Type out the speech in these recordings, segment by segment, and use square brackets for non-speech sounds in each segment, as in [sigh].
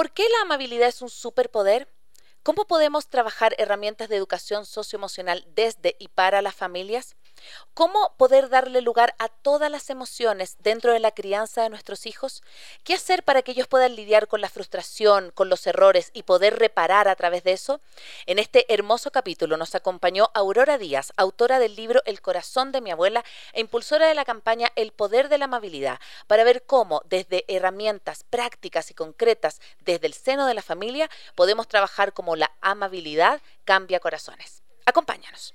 ¿Por qué la amabilidad es un superpoder? ¿Cómo podemos trabajar herramientas de educación socioemocional desde y para las familias? ¿Cómo poder darle lugar a todas las emociones dentro de la crianza de nuestros hijos? ¿Qué hacer para que ellos puedan lidiar con la frustración, con los errores y poder reparar a través de eso? En este hermoso capítulo nos acompañó Aurora Díaz, autora del libro El corazón de mi abuela e impulsora de la campaña El poder de la amabilidad, para ver cómo desde herramientas prácticas y concretas desde el seno de la familia podemos trabajar como la amabilidad cambia corazones. Acompáñanos.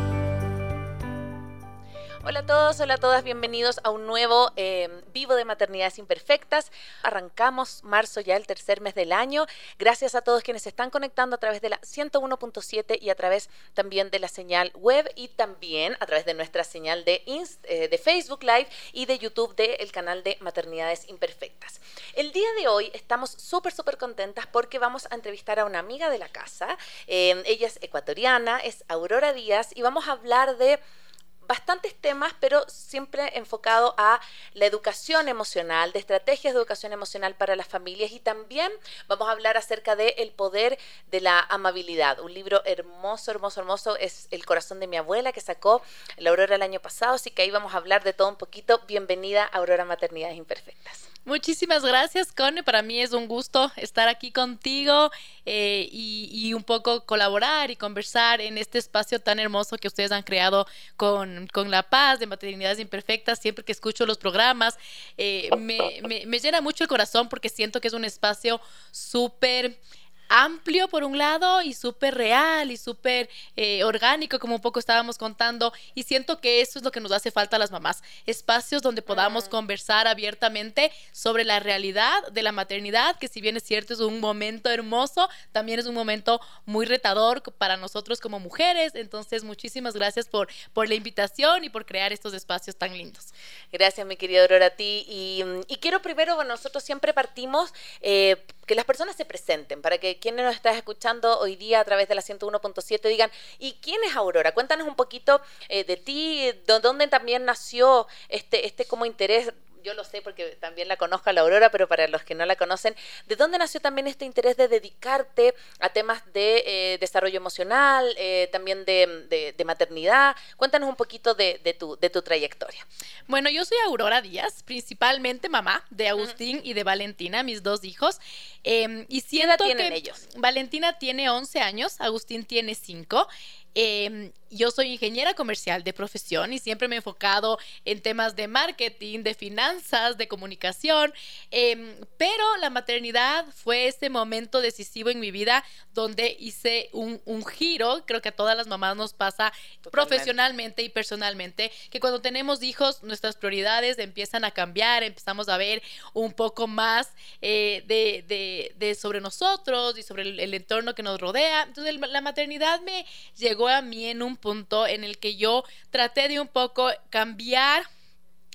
Hola a todos, hola a todas, bienvenidos a un nuevo em, vivo de maternidades imperfectas. Arrancamos marzo ya, el tercer mes del año. Gracias a todos quienes se están conectando a través de la 101.7 y a través también de la señal web y también a través de nuestra señal de, eh, Facebook Live y de YouTube del canal de Maternidades Imperfectas. El día de hoy estamos súper, súper contentas porque vamos a entrevistar a una amiga de la casa. Em, ella es ecuatoriana, es Aurora Díaz y vamos a hablar de bastantes temas, pero siempre enfocado a la educación emocional, de estrategias de educación emocional para las familias y también vamos a hablar acerca de el poder de la amabilidad. Un libro hermoso, hermoso, hermoso es El corazón de mi abuela que sacó la Aurora el año pasado, así que ahí vamos a hablar de todo un poquito. Bienvenida Aurora Maternidades Imperfectas. Muchísimas gracias, Cone. Para mí es un gusto estar aquí contigo eh, y, un poco colaborar y conversar en este espacio tan hermoso que ustedes han creado con, La Paz de Maternidades Imperfectas. Siempre que escucho los programas, eh, me, me llena mucho el corazón porque siento que es un espacio súper amplio por un lado y súper real y súper eh, orgánico, como un poco estábamos contando. Y siento que eso es lo que nos hace falta a las mamás. Espacios donde podamos conversar abiertamente sobre la realidad de la maternidad, que si bien es cierto es un momento hermoso, también es un momento muy retador para nosotros como mujeres. Entonces, muchísimas gracias por, por la invitación y por crear estos espacios tan lindos. Gracias, mi querida Aurora, a ti. Y, quiero primero, bueno, nosotros siempre partimos eh, que las personas se presenten para que quienes nos estás escuchando hoy día a través de la 101.7 digan, ¿y quién es Aurora? Cuéntanos un poquito eh, de ti, de dónde también nació este, este como interés yo lo sé porque también la conozco a la Aurora, pero para los que no la conocen, ¿de dónde nació también este interés de dedicarte a temas de eh, desarrollo emocional, eh, también de, maternidad? Cuéntanos un poquito de, tu, de tu trayectoria. Bueno, yo soy Aurora Díaz, principalmente mamá de Agustín y de Valentina, mis dos hijos. Em, y siento ¿Qué edad tienen ellos? Valentina tiene 11 años, Agustín tiene 5. Em, yo soy ingeniera comercial de profesión y siempre me he enfocado en temas de marketing, de finanzas, de comunicación, em, pero la maternidad fue ese momento decisivo en mi vida donde hice un, giro, creo que a todas las mamás nos pasa profesionalmente y personalmente, que cuando tenemos hijos nuestras prioridades empiezan a cambiar, empezamos a ver un poco más eh, de, sobre nosotros y sobre el, el entorno que nos rodea. Entonces la maternidad me llegó a mí en un punto en el que yo traté de un poco cambiar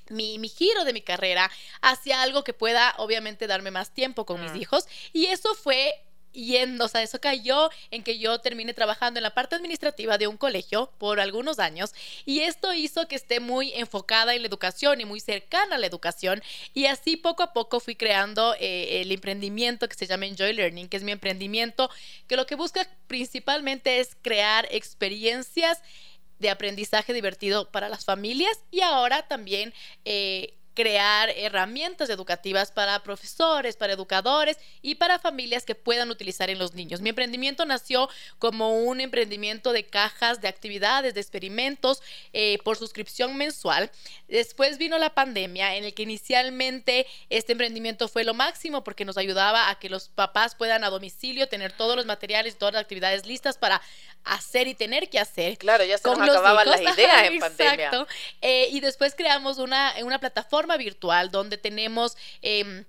mi, giro de mi carrera hacia algo que pueda obviamente darme más tiempo con mis hijos. Y eso fue yendo, o sea, eso cayó en que yo terminé trabajando en la parte administrativa de un colegio por algunos años y esto hizo que esté muy enfocada en la educación y muy cercana a la educación y así poco a poco fui creando eh, el emprendimiento que se llama Enjoy Learning, que es mi emprendimiento, que lo que busca principalmente es crear experiencias de aprendizaje divertido para las familias y ahora también eh, crear herramientas educativas para profesores, para educadores y para familias que puedan utilizar en los niños. Mi emprendimiento nació como un emprendimiento de cajas, de actividades, de experimentos eh, por suscripción mensual. Después vino la pandemia en el que inicialmente este emprendimiento fue lo máximo porque nos ayudaba a que los papás puedan a domicilio tener todos los materiales, todas las actividades listas para hacer y tener que hacer. Claro, ya se nos acababan las ideas en [laughs] pandemia. Exacto. Eh, y después creamos una, una plataforma virtual donde tenemos... Eh,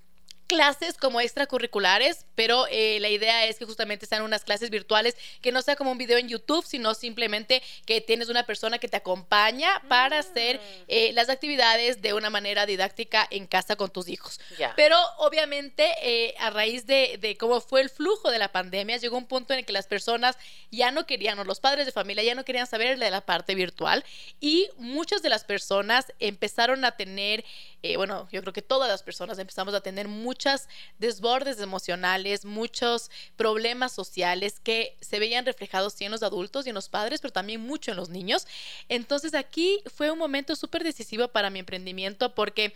clases como extracurriculares, pero eh, la idea es que justamente sean unas clases virtuales, que no sea como un video en YouTube, sino simplemente que tienes una persona que te acompaña para hacer mm. eh, las actividades de una manera didáctica en casa con tus hijos. Pero obviamente eh, a raíz de, de, cómo fue el flujo de la pandemia, llegó un punto en el que las personas ya no querían, o los padres de familia ya no querían saber de la parte virtual y muchas de las personas empezaron a tener eh, bueno, yo creo que todas las personas empezamos a tener muchas desbordes emocionales, muchos problemas sociales que se veían reflejados sí en los adultos y en los padres, pero también mucho en los niños. Entonces aquí fue un momento súper decisivo para mi emprendimiento porque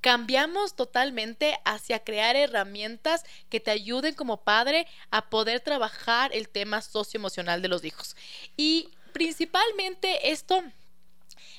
cambiamos totalmente hacia crear herramientas que te ayuden como padre a poder trabajar el tema socioemocional de los hijos. Y principalmente esto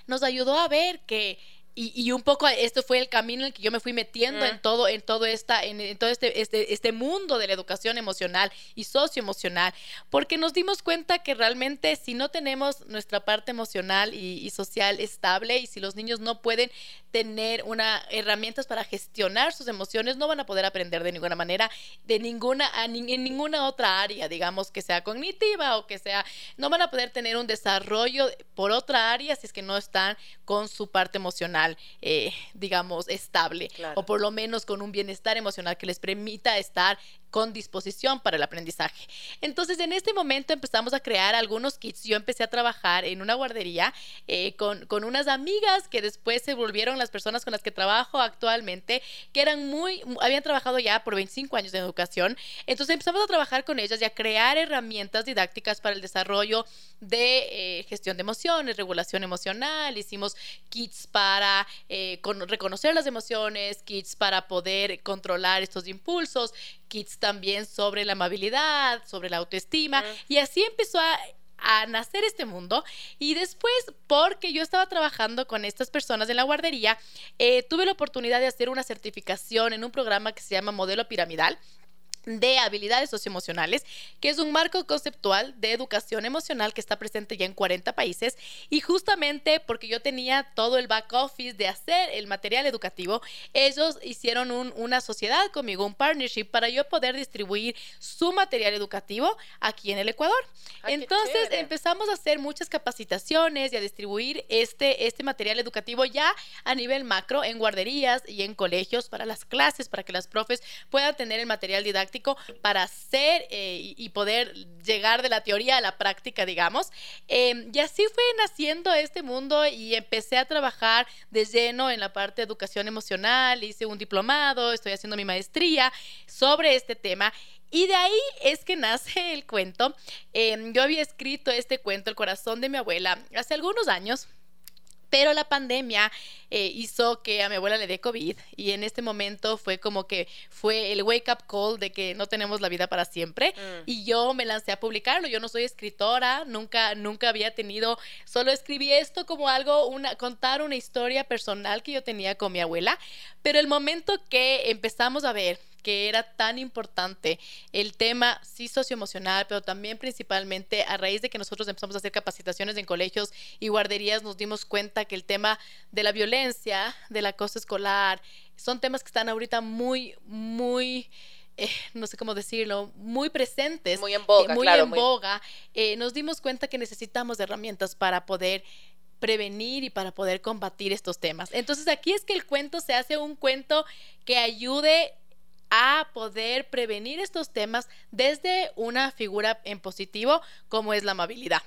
nos ayudó a ver que y, un poco esto fue el camino en el que yo me fui metiendo en mm. todo, en todo esta, en, todo este, este, este, mundo de la educación emocional y socioemocional, porque nos dimos cuenta que realmente si no tenemos nuestra parte emocional y, social estable y si los niños no pueden tener una herramientas para gestionar sus emociones, no van a poder aprender de ninguna manera, de ninguna, en ninguna otra área, digamos que sea cognitiva o que sea, no van a poder tener un desarrollo por otra área si es que no están con su parte emocional eh, digamos, estable o por lo menos con un bienestar emocional que les permita estar con disposición para el aprendizaje. Entonces, en este momento empezamos a crear algunos kits. Yo empecé a trabajar en una guardería eh, con, con, unas amigas que después se volvieron las personas con las que trabajo actualmente, que eran muy, habían trabajado ya por 25 años en educación. Entonces empezamos a trabajar con ellas y a crear herramientas didácticas para el desarrollo de eh, gestión de emociones, regulación emocional. Hicimos kits para eh, reconocer las emociones, kits para poder controlar estos impulsos, kits también sobre la amabilidad, sobre la autoestima. Y así empezó a, nacer este mundo. Y después, porque yo estaba trabajando con estas personas en la guardería, eh, tuve la oportunidad de hacer una certificación en un programa que se llama Modelo Piramidal de habilidades socioemocionales, que es un marco conceptual de educación emocional que está presente ya en 40 países y justamente porque yo tenía todo el back office de hacer el material educativo, ellos hicieron una sociedad conmigo, un partnership para yo poder distribuir su material educativo aquí en el Ecuador. Entonces empezamos a hacer muchas capacitaciones y a distribuir este, este material educativo ya a nivel macro en guarderías y en colegios para las clases, para que las profes puedan tener el material didáctico para hacer eh, y, poder llegar de la teoría a la práctica, digamos. Em, y así fue naciendo este mundo y empecé a trabajar de lleno en la parte de educación emocional, hice un diplomado, estoy haciendo mi maestría sobre este tema. Y de ahí es que nace el cuento. Em, yo había escrito este cuento, El corazón de mi abuela, hace algunos años pero la pandemia eh, hizo que a mi abuela le dé COVID y en este momento fue como que fue el wake up call de que no tenemos la vida para siempre mm. y yo me lancé a publicarlo. Yo no soy escritora, nunca, nunca había tenido, solo escribí esto como algo, una, contar una historia personal que yo tenía con mi abuela, pero el momento que empezamos a ver que era tan importante el tema, sí socioemocional, pero también principalmente a raíz de que nosotros empezamos a hacer capacitaciones en colegios y guarderías, nos dimos cuenta que el tema de la violencia, del acoso escolar, son temas que están ahorita muy, muy... Eh, no sé cómo decirlo, muy presentes. Muy en boga. Eh, muy en boga. Eh, nos dimos cuenta que necesitamos herramientas para poder prevenir y para poder combatir estos temas. Entonces aquí es que el cuento se hace un cuento que ayude a poder prevenir estos temas desde una figura en positivo como es la amabilidad.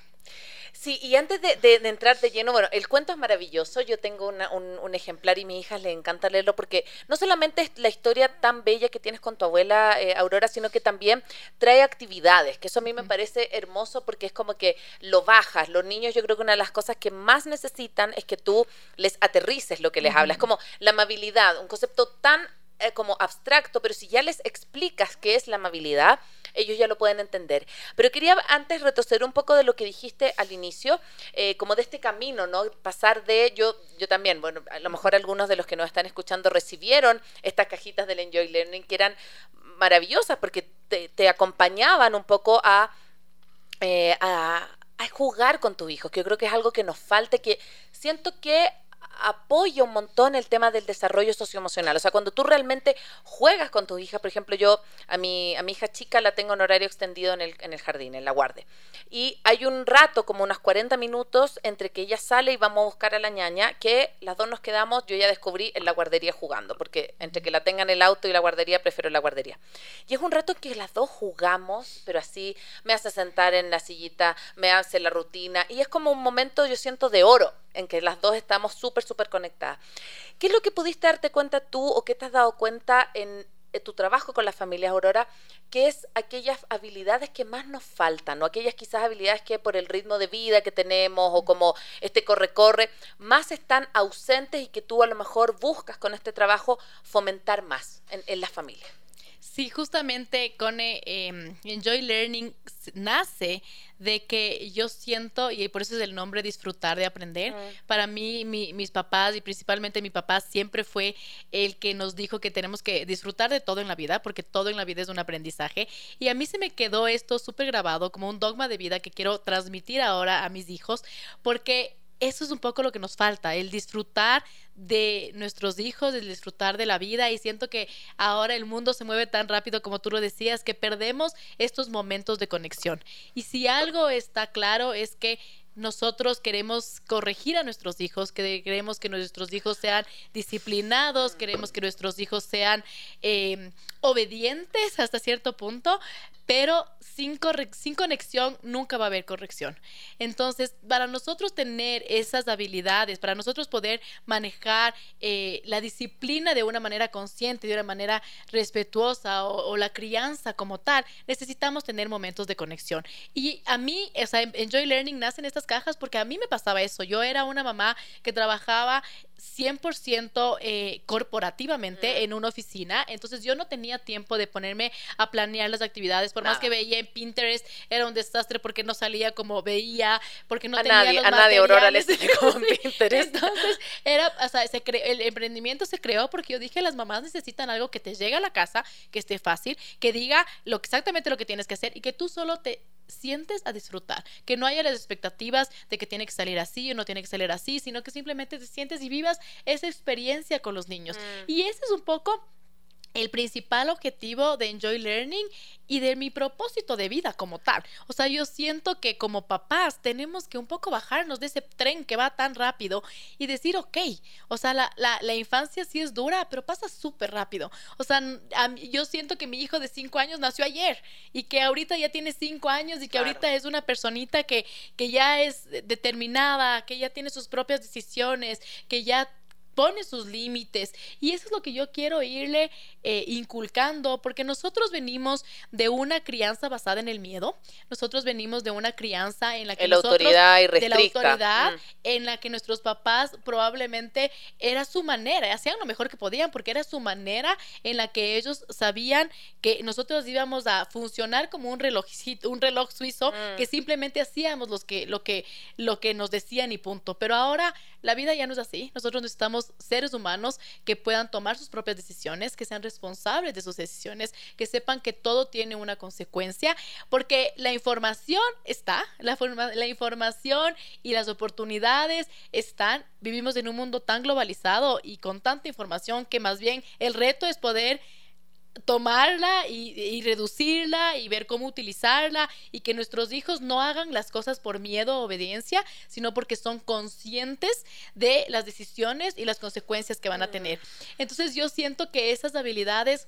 Sí, y antes de, entrar de lleno, bueno, el cuento es maravilloso. Yo tengo un, ejemplar y a mi hija le encanta leerlo porque no solamente es la historia tan bella que tienes con tu abuela eh, Aurora, sino que también trae actividades, que eso a mí me parece hermoso porque es como que lo bajas. Los niños, yo creo que una de las cosas que más necesitan es que tú les aterrices lo que les hablas. como la amabilidad, un concepto tan eh, como abstracto, pero si ya les explicas qué es la amabilidad, ellos ya lo pueden entender. Pero quería antes retroceder un poco de lo que dijiste al inicio, eh, como de este camino, ¿no? Pasar de, yo, yo también, bueno, a lo mejor algunos de los que nos están escuchando recibieron estas cajitas del Enjoy Learning que eran maravillosas porque te, acompañaban un poco a, eh, a, a jugar con tu hijo, que yo creo que es algo que nos falta, que siento que apoya un montón el tema del desarrollo socioemocional. O sea, cuando tú realmente juegas con tu hija, por ejemplo, yo a mi, a mi hija chica la tengo en horario extendido en el, en el jardín, en la guardia. Y hay un rato, como unos 40 minutos, entre que ella sale y vamos a buscar a la ñaña, que las dos nos quedamos, yo ya descubrí, en la guardería jugando, porque entre que la tengan el auto y la guardería, prefiero la guardería. Y es un rato que las dos jugamos, pero así me hace sentar en la sillita, me hace la rutina, y es como un momento, yo siento, de oro en que las dos estamos súper, súper conectadas. ¿Qué es lo que pudiste darte cuenta tú o qué te has dado cuenta en, tu trabajo con las familias Aurora, ¿Qué es aquellas habilidades que más nos faltan, o aquellas quizás habilidades que por el ritmo de vida que tenemos o como este corre-corre, más están ausentes y que tú a lo mejor buscas con este trabajo fomentar más en, en las familias. Sí, justamente con em, Enjoy Learning nace de que yo siento, y por eso es el nombre, disfrutar de aprender. Para mí, mis papás y principalmente mi papá siempre fue el que nos dijo que tenemos que disfrutar de todo en la vida, porque todo en la vida es un aprendizaje. Y a mí se me quedó esto súper grabado como un dogma de vida que quiero transmitir ahora a mis hijos, porque eso es un poco lo que nos falta, el disfrutar de nuestros hijos, el disfrutar de la vida y siento que ahora el mundo se mueve tan rápido como tú lo decías que perdemos estos momentos de conexión. Y si algo está claro es que nosotros queremos corregir a nuestros hijos, que queremos que nuestros hijos sean disciplinados, queremos que nuestros hijos sean eh, obedientes hasta cierto punto, pero sin, sin conexión nunca va a haber corrección. Entonces, para nosotros tener esas habilidades, para nosotros poder manejar eh, la disciplina de una manera consciente, de una manera respetuosa o, la crianza como tal, necesitamos tener momentos de conexión. Y a mí, o sea, Enjoy Learning nace en estas cajas porque a mí me pasaba eso. Yo era una mamá que trabajaba 100% eh, corporativamente en una oficina, entonces yo no tenía tiempo de ponerme a planear las actividades, por más que veía en Pinterest, era un desastre porque no salía como veía, porque no tenía nadie, los a nadie Aurora le como [laughs] en Pinterest. Entonces, era, o sea, se el emprendimiento se creó porque yo dije, las mamás necesitan algo que te llegue a la casa, que esté fácil, que diga lo exactamente lo que tienes que hacer y que tú solo te sientes a disfrutar, que no haya las expectativas de que tiene que salir así o no tiene que salir así, sino que simplemente te sientes y vivas esa experiencia con los niños. Mm. Y ese es un poco el principal objetivo de Enjoy Learning y de mi propósito de vida como tal. O sea, yo siento que como papás tenemos que un poco bajarnos de ese tren que va tan rápido y decir, ok, o sea, la, la, infancia sí es dura, pero pasa súper rápido. O sea, yo siento que mi hijo de cinco años nació ayer y que ahorita ya tiene cinco años y que ahorita es una personita que, que ya es determinada, que ya tiene sus propias decisiones, que ya pone sus límites y eso es lo que yo quiero irle eh, inculcando porque nosotros venimos de una crianza basada en el miedo nosotros venimos de una crianza en la que la autoridad y de la autoridad mm. en la que nuestros papás probablemente era su manera hacían lo mejor que podían porque era su manera en la que ellos sabían que nosotros íbamos a funcionar como un reloj un reloj suizo mm. que simplemente hacíamos los que lo que lo que nos decían y punto pero ahora la vida ya no es así nosotros necesitamos seres humanos que puedan tomar sus propias decisiones, que sean responsables de sus decisiones, que sepan que todo tiene una consecuencia, porque la información está, la, la información y las oportunidades están. Vivimos en un mundo tan globalizado y con tanta información que más bien el reto es poder tomarla y, reducirla y ver cómo utilizarla y que nuestros hijos no hagan las cosas por miedo o obediencia, sino porque son conscientes de las decisiones y las consecuencias que van a tener. Entonces yo siento que esas habilidades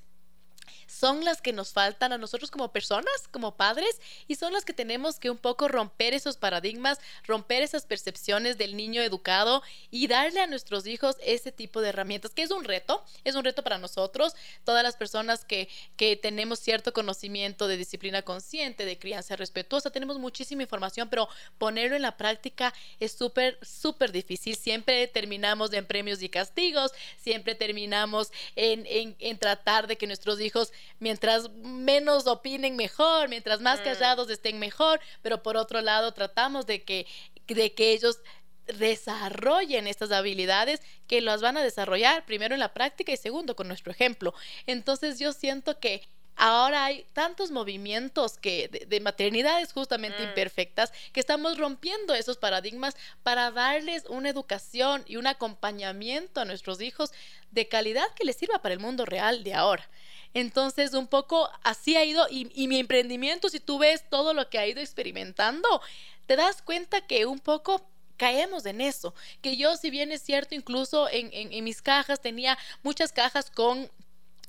son las que nos faltan a nosotros como personas, como padres, y son las que tenemos que un poco romper esos paradigmas, romper esas percepciones del niño educado y darle a nuestros hijos ese tipo de herramientas, que es un reto, es un reto para nosotros, todas las personas que, que tenemos cierto conocimiento de disciplina consciente, de crianza respetuosa, tenemos muchísima información, pero ponerlo en la práctica es súper, súper difícil. Siempre terminamos en premios y castigos, siempre terminamos en, en, en tratar de que nuestros hijos mientras menos opinen mejor, mientras más mm. callados estén mejor, pero por otro lado tratamos de que, de que ellos desarrollen estas habilidades que las van a desarrollar primero en la práctica y segundo con nuestro ejemplo. Entonces yo siento que ahora hay tantos movimientos que de, maternidades justamente mm. imperfectas que estamos rompiendo esos paradigmas para darles una educación y un acompañamiento a nuestros hijos de calidad que les sirva para el mundo real de ahora. Entonces, un poco así ha ido y, mi emprendimiento, si tú ves todo lo que ha ido experimentando, te das cuenta que un poco caemos en eso. Que yo, si bien es cierto, incluso en, en, mis cajas tenía muchas cajas con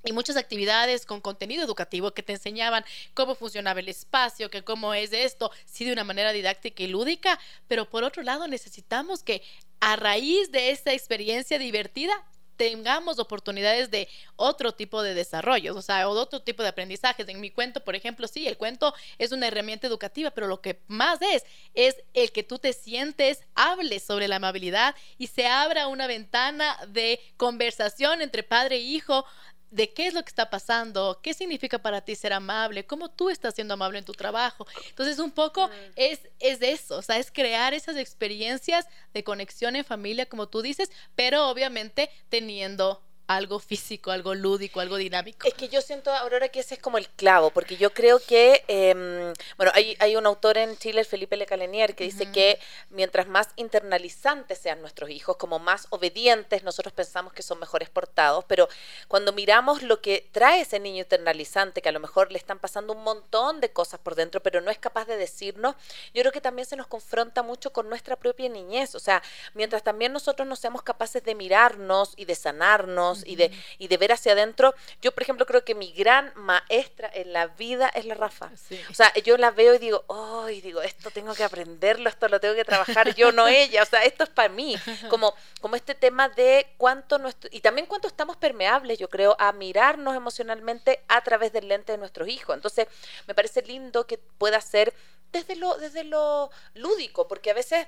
y muchas actividades con contenido educativo que te enseñaban cómo funcionaba el espacio, que cómo es esto, sí de una manera didáctica y lúdica, pero por otro lado necesitamos que a raíz de esta experiencia divertida tengamos oportunidades de otro tipo de desarrollos, o sea, o de otro tipo de aprendizajes. En mi cuento, por ejemplo, sí, el cuento es una herramienta educativa, pero lo que más es, es el que tú te sientes, hables sobre la amabilidad y se abra una ventana de conversación entre padre e hijo de qué es lo que está pasando, qué significa para ti ser amable, cómo tú estás siendo amable en tu trabajo. Entonces, un poco es, es eso, o sea, es crear esas experiencias de conexión en familia, como tú dices, pero obviamente teniendo algo físico, algo lúdico, algo dinámico. Es que yo siento, Aurora, que ese es como el clavo, porque yo creo que, em, bueno, hay, hay, un autor en Chile, Felipe Lecalenier, que dice que mientras más internalizantes sean nuestros hijos, como más obedientes, nosotros pensamos que son mejores portados, pero cuando miramos lo que trae ese niño internalizante, que a lo mejor le están pasando un montón de cosas por dentro, pero no es capaz de decirnos, yo creo que también se nos confronta mucho con nuestra propia niñez, o sea, mientras también nosotros no seamos capaces de mirarnos y de sanarnos, y, de, y de ver hacia adentro. Yo, por ejemplo, creo que mi gran maestra en la vida es la Rafa. O sea, yo la veo y digo, ay, digo, esto tengo que aprenderlo, esto lo tengo que trabajar yo, no ella. O sea, esto es para mí. [laughs] Como, como este tema de cuánto nuestro, y también cuánto estamos permeables, yo creo, a mirarnos emocionalmente a través del lente de nuestros hijos. Entonces, me parece lindo que pueda ser desde lo, desde lo lúdico, porque a veces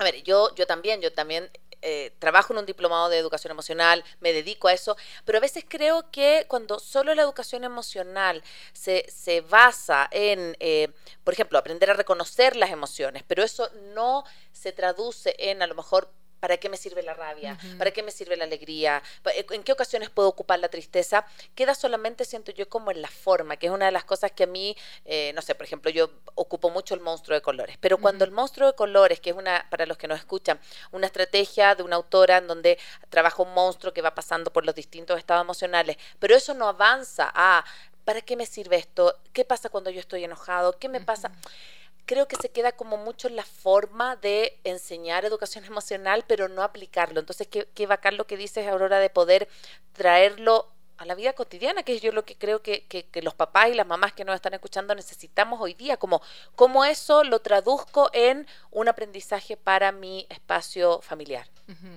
a ver, yo, yo también, yo también eh, trabajo en un diplomado de educación emocional, me dedico a eso, pero a veces creo que cuando solo la educación emocional se, se basa en, eh, por ejemplo, aprender a reconocer las emociones, pero eso no se traduce en a lo mejor ¿Para qué me sirve la rabia? ¿Para qué me sirve la alegría? Eh, ¿En qué ocasiones puedo ocupar la tristeza? Queda solamente, siento yo, como en la forma, que es una de las cosas que a mí, eh, no sé, por ejemplo, yo ocupo mucho el monstruo de colores, pero cuando el monstruo de colores, que es una, para los que nos escuchan, una estrategia de una autora en donde trabaja un monstruo que va pasando por los distintos estados emocionales, pero eso no avanza a, ¿para qué me sirve esto? ¿Qué pasa cuando yo estoy enojado? ¿Qué me pasa? Creo que se queda como mucho la forma de enseñar educación [laughs] emocional, pero no aplicarlo. Entonces, qué, qué bacán lo que dices, Aurora, de poder traerlo a la vida cotidiana, que es yo lo que creo que, que, los papás y las mamás que nos están escuchando necesitamos hoy día, como, como eso lo traduzco en un aprendizaje para mi espacio familiar.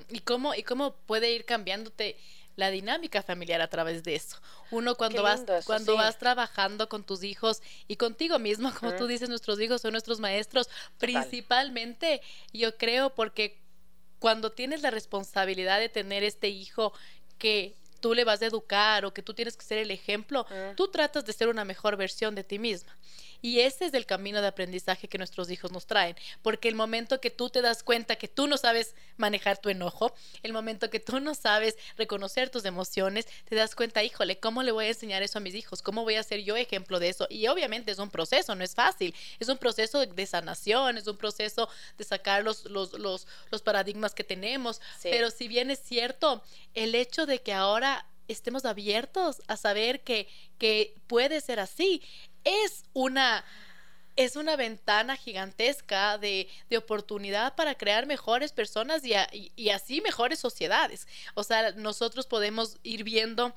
¿Y, cómo, ¿Y cómo puede ir cambiándote la dinámica familiar a través de eso. Uno cuando vas cuando vas trabajando con tus hijos y contigo mismo, como tú dices, nuestros hijos son nuestros maestros, principalmente yo creo porque cuando tienes la responsabilidad de tener este hijo que tú le vas a educar o que tú tienes que ser el ejemplo, tú tratas de ser una mejor versión de ti misma. Y ese es el camino de aprendizaje que nuestros hijos nos traen, porque el momento que tú te das cuenta que tú no sabes manejar tu enojo, el momento que tú no sabes reconocer tus emociones, te das cuenta, híjole, ¿cómo le voy a enseñar eso a mis hijos? ¿Cómo voy a ser yo ejemplo de eso? Y obviamente es un proceso, no es fácil, es un proceso de sanación, es un proceso de sacar los, los, los, los paradigmas que tenemos, pero si bien es cierto, el hecho de que ahora estemos abiertos a saber que, que puede ser así, es una es una ventana gigantesca de, de, oportunidad para crear mejores personas y, y, así mejores sociedades. O sea, nosotros podemos ir viendo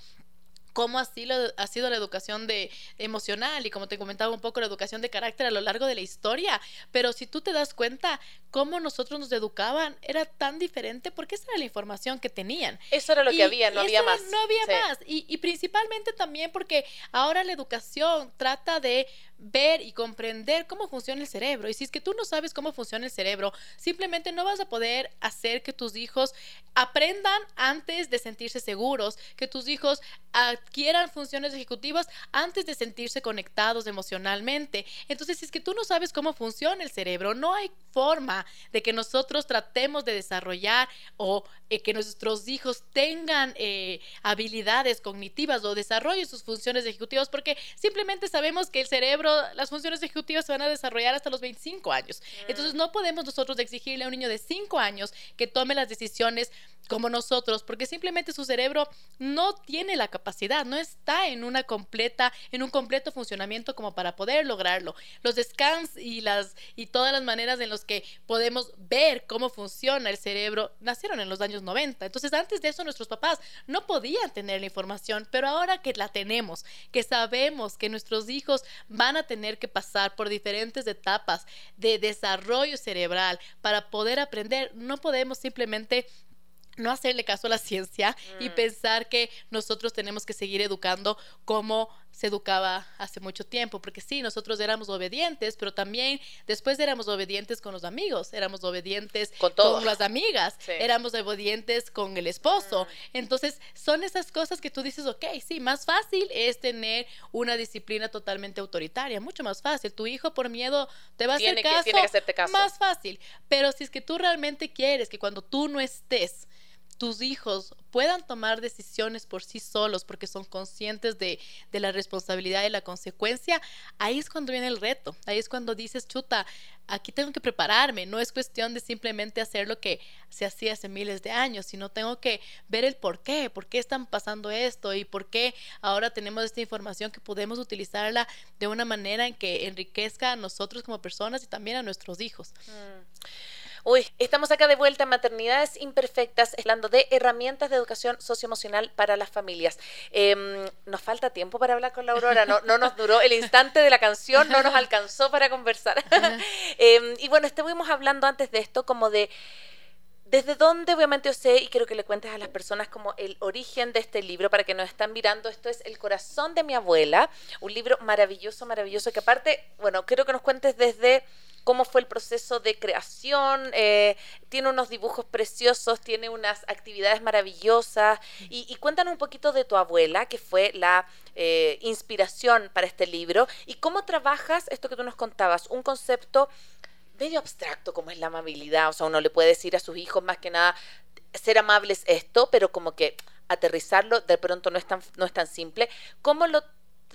cómo así ha sido la educación de emocional y como te comentaba un poco la educación de carácter a lo largo de la historia, pero si tú te das cuenta cómo nosotros nos educaban era tan diferente porque esa era la información que tenían. Eso era lo que había, no había más. No había más y, y principalmente también porque ahora la educación trata de ver y comprender cómo funciona el cerebro. Y si es que tú no sabes cómo funciona el cerebro, simplemente no vas a poder hacer que tus hijos aprendan antes de sentirse seguros, que tus hijos adquieran funciones ejecutivas antes de sentirse conectados emocionalmente. Entonces, si es que tú no sabes cómo funciona el cerebro, no hay forma de que nosotros tratemos de desarrollar o eh, que nuestros hijos tengan eh, habilidades cognitivas o desarrollen sus funciones ejecutivas, porque simplemente sabemos que el cerebro, las funciones ejecutivas se van a desarrollar hasta los 25 años. Entonces, no podemos nosotros exigirle a un niño de 5 años que tome las decisiones como nosotros, porque simplemente su cerebro no tiene la capacidad, no está en una completa, en un completo funcionamiento como para poder lograrlo. Los scans y las y todas las maneras en las que podemos ver cómo funciona el cerebro nacieron en los años 90. Entonces, antes de eso nuestros papás no podían tener la información, pero ahora que la tenemos, que sabemos que nuestros hijos van a tener que pasar por diferentes etapas de desarrollo cerebral para poder aprender, no podemos simplemente no hacerle caso a la ciencia y mm. pensar que nosotros tenemos que seguir educando como se educaba hace mucho tiempo, porque sí, nosotros éramos obedientes, pero también después éramos obedientes con los amigos, éramos obedientes con, las amigas, éramos obedientes con el esposo. Mm. Entonces, son esas cosas que tú dices, ok, sí, más fácil es tener una disciplina totalmente autoritaria, mucho más fácil. Tu hijo por miedo te va a hacer caso, tiene que hacerte caso, más fácil. Pero si es que tú realmente quieres que cuando tú no estés, tus hijos puedan tomar decisiones por sí solos porque son conscientes de, la responsabilidad y la consecuencia, ahí es cuando viene el reto, ahí es cuando dices, chuta, aquí tengo que prepararme, no es cuestión de simplemente hacer lo que se hacía hace miles de años, sino tengo que ver el por qué, por qué están pasando esto y por qué ahora tenemos esta información que podemos utilizarla de una manera en que enriquezca a nosotros como personas y también a nuestros hijos. Mm. Uy, estamos acá de vuelta en Maternidades Imperfectas, hablando de herramientas de educación socioemocional para las familias. Em, nos falta tiempo para hablar con la Aurora, no, no nos duró el instante de la canción, no nos alcanzó para conversar. [laughs] Em, y bueno, estuvimos hablando antes de esto como de... ¿Desde dónde obviamente yo sé y quiero que le cuentes a las personas como el origen de este libro para que nos están mirando? Esto es El corazón de mi abuela, un libro maravilloso, maravilloso que aparte, bueno, quiero que nos cuentes desde cómo fue el proceso de creación, eh, tiene unos dibujos preciosos, tiene unas actividades maravillosas y, cuéntanos un poquito de tu abuela, que fue la eh, inspiración para este libro y cómo trabajas esto que tú nos contabas, un concepto medio abstracto como es la amabilidad, o sea, uno le puede decir a sus hijos más que nada, ser amables esto, pero como que aterrizarlo de pronto no es tan, no es tan simple. ¿Cómo lo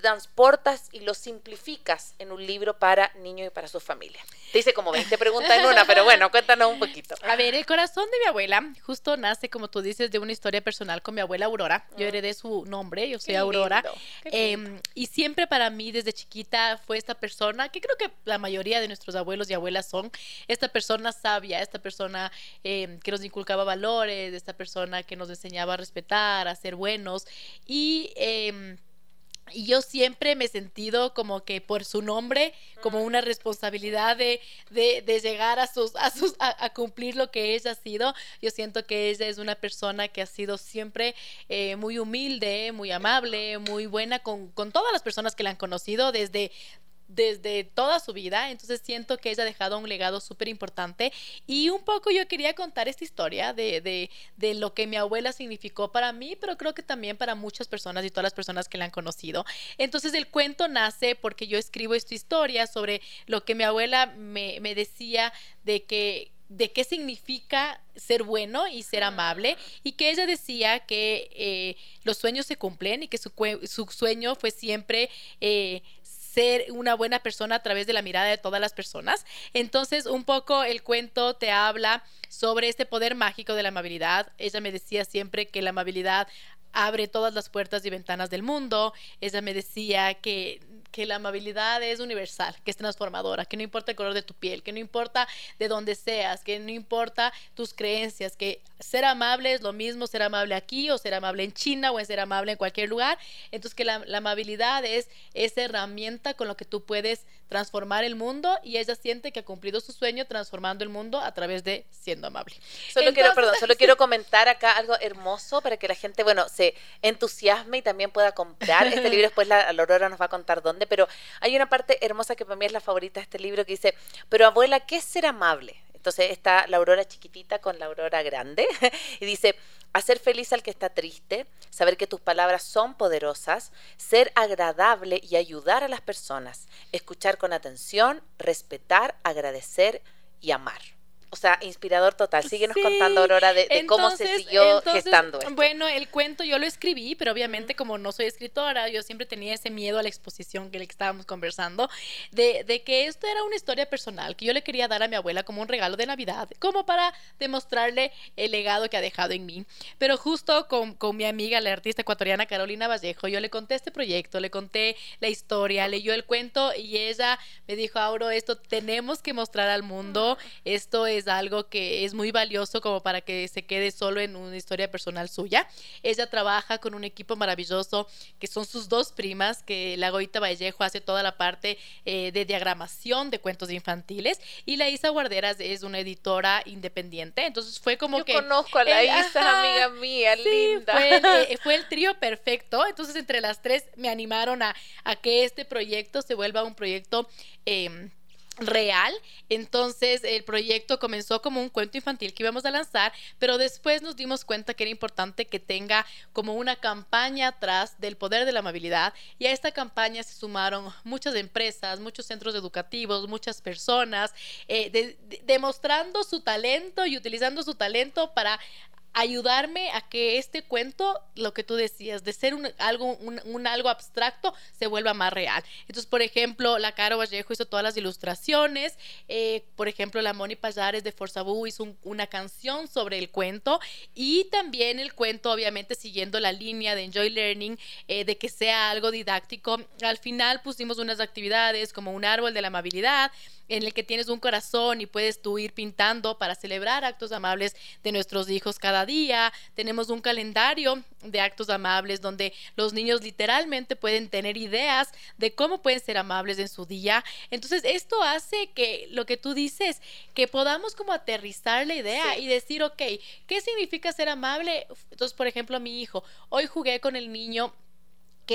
transportas y lo simplificas en un libro para niños y para su familia? Te hice como 20 preguntas en una, pero bueno, cuéntanos un poquito. A ver, el corazón de mi abuela justo nace, como tú dices, de una historia personal con mi abuela Aurora. Yo mm. heredé su nombre, yo soy Aurora. Em, y siempre para mí, desde chiquita, fue esta persona, que creo que la mayoría de nuestros abuelos y abuelas son, esta persona sabia, esta persona em, que nos inculcaba valores, esta persona que nos enseñaba a respetar, a ser buenos. Y... Em, y yo siempre me he sentido como que por su nombre, como una responsabilidad de, de, llegar a sus, a sus, a, cumplir lo que ella ha sido. Yo siento que ella es una persona que ha sido siempre eh, muy humilde, muy amable, muy buena con, con todas las personas que la han conocido, desde desde toda su vida, entonces siento que ella ha dejado un legado súper importante y un poco yo quería contar esta historia de, de, de, lo que mi abuela significó para mí, pero creo que también para muchas personas y todas las personas que la han conocido. Entonces el cuento nace porque yo escribo esta historia sobre lo que mi abuela me, me decía de que de qué significa ser bueno y ser amable y que ella decía que eh, los sueños se cumplen y que su, su sueño fue siempre eh, ser una buena persona a través de la mirada de todas las personas. Entonces, un poco el cuento te habla sobre este poder mágico de la amabilidad. Ella me decía siempre que la amabilidad abre todas las puertas y ventanas del mundo. Ella me decía que que la amabilidad es universal, que es transformadora, que no importa el color de tu piel, que no importa de dónde seas, que no importa tus creencias, que ser amable es lo mismo ser amable aquí o ser amable en China o en ser amable en cualquier lugar. Entonces que la, la amabilidad es esa herramienta con lo que tú puedes transformar el mundo y ella siente que ha cumplido su sueño transformando el mundo a través de siendo amable. Solo quiero, perdón, solo quiero [laughs] comentar acá algo hermoso para que la gente, bueno, se entusiasme y también pueda comprar este libro. Después la, Aurora nos va a contar dónde, pero hay una parte hermosa que para mí es la favorita de este libro que dice, pero abuela, ¿qué es ser amable? Entonces está la aurora chiquitita con la aurora grande [laughs] y dice, hacer feliz al que está triste, saber que tus palabras son poderosas, ser agradable y ayudar a las personas, escuchar con atención, respetar, agradecer y amar o sea, inspirador total. Síguenos contando, Aurora, de, cómo se siguió gestando esto. Bueno, el cuento yo lo escribí, pero obviamente como no soy escritora, yo siempre tenía ese miedo a la exposición que le estábamos conversando, de, de, que esto era una historia personal que yo le quería dar a mi abuela como un regalo de Navidad, como para demostrarle el legado que ha dejado en mí. Pero justo con, con mi amiga, la artista ecuatoriana Carolina Vallejo, yo le conté este proyecto, le conté la historia, leyó el cuento y ella me dijo, Auro, esto tenemos que mostrar al mundo, esto es algo que es muy valioso como para que se quede solo en una historia personal suya. Ella trabaja con un equipo maravilloso que son sus dos primas, que la Goita Vallejo hace toda la parte eh, de diagramación de cuentos infantiles y la Isa Guarderas es una editora independiente. Entonces fue como Yo que... conozco a la Isa, amiga mía, linda. Fue el, eh, [laughs] fue el, trío perfecto. Entonces entre las tres me animaron a, a que este proyecto se vuelva un proyecto... Eh, real. Entonces el proyecto comenzó como un cuento infantil que íbamos a lanzar, pero después nos dimos cuenta que era importante que tenga como una campaña atrás del poder de la amabilidad y a esta campaña se sumaron muchas empresas, muchos centros educativos, muchas personas, eh, demostrando su talento y utilizando su talento para ayudarme a que este cuento, lo que tú decías, de ser un algo, abstracto, se vuelva más real. Entonces, por ejemplo, la Caro Vallejo hizo todas las ilustraciones, eh, por ejemplo, la Moni Payares de Forzabú hizo una canción sobre el cuento y también el cuento, obviamente, siguiendo la línea de Enjoy Learning, eh, de que sea algo didáctico. Al final pusimos unas actividades como un árbol de la amabilidad, en el que tienes un corazón y puedes tú ir pintando para celebrar actos amables de nuestros hijos cada día. Tenemos un calendario de actos amables donde los niños literalmente pueden tener ideas de cómo pueden ser amables en su día. Entonces, esto hace que lo que tú dices, que podamos como aterrizar la idea y decir, ok, ¿qué significa ser amable? Entonces, por ejemplo, mi hijo, hoy jugué con el niño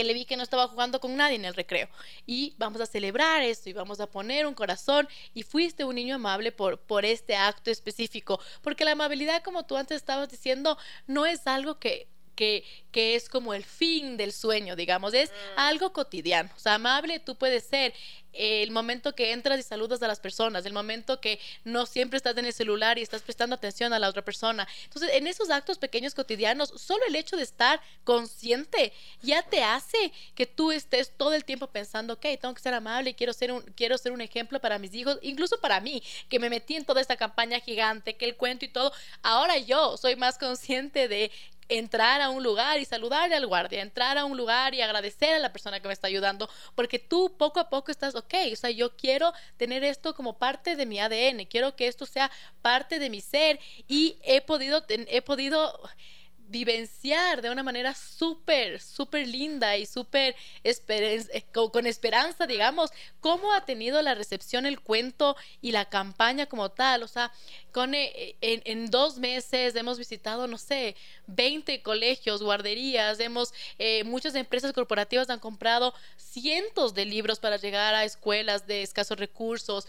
le vi que no estaba jugando con nadie en el recreo. Y vamos a celebrar esto y vamos a poner un corazón. Y fuiste un niño amable por, por este acto específico. Porque la amabilidad, como tú antes estabas diciendo, no es algo que que, que, es como el fin del sueño, digamos, es mm. algo cotidiano. O sea, amable tú puedes ser el momento que entras y saludas a las personas, el momento que no siempre estás en el celular y estás prestando atención a la otra persona. Entonces, en esos actos pequeños cotidianos, solo el hecho de estar consciente ya te hace que tú estés todo el tiempo pensando, ok, tengo que ser amable y quiero ser un, quiero ser un ejemplo para mis hijos, incluso para mí, que me metí en toda esta campaña gigante, que el cuento y todo. Ahora yo soy más consciente de entrar a un lugar y saludarle al guardia, entrar a un lugar y agradecer a la persona que me está ayudando, porque tú poco a poco estás, ok, o sea, yo quiero tener esto como parte de mi ADN, quiero que esto sea parte de mi ser y he podido, he podido vivenciar de una manera súper, súper linda y súper eh, con, esperanza, digamos, cómo ha tenido la recepción el cuento y la campaña como tal. O sea, con, eh, en, dos meses hemos visitado, no sé, 20 colegios, guarderías, hemos, eh, muchas empresas corporativas han comprado cientos de libros para llegar a escuelas de escasos recursos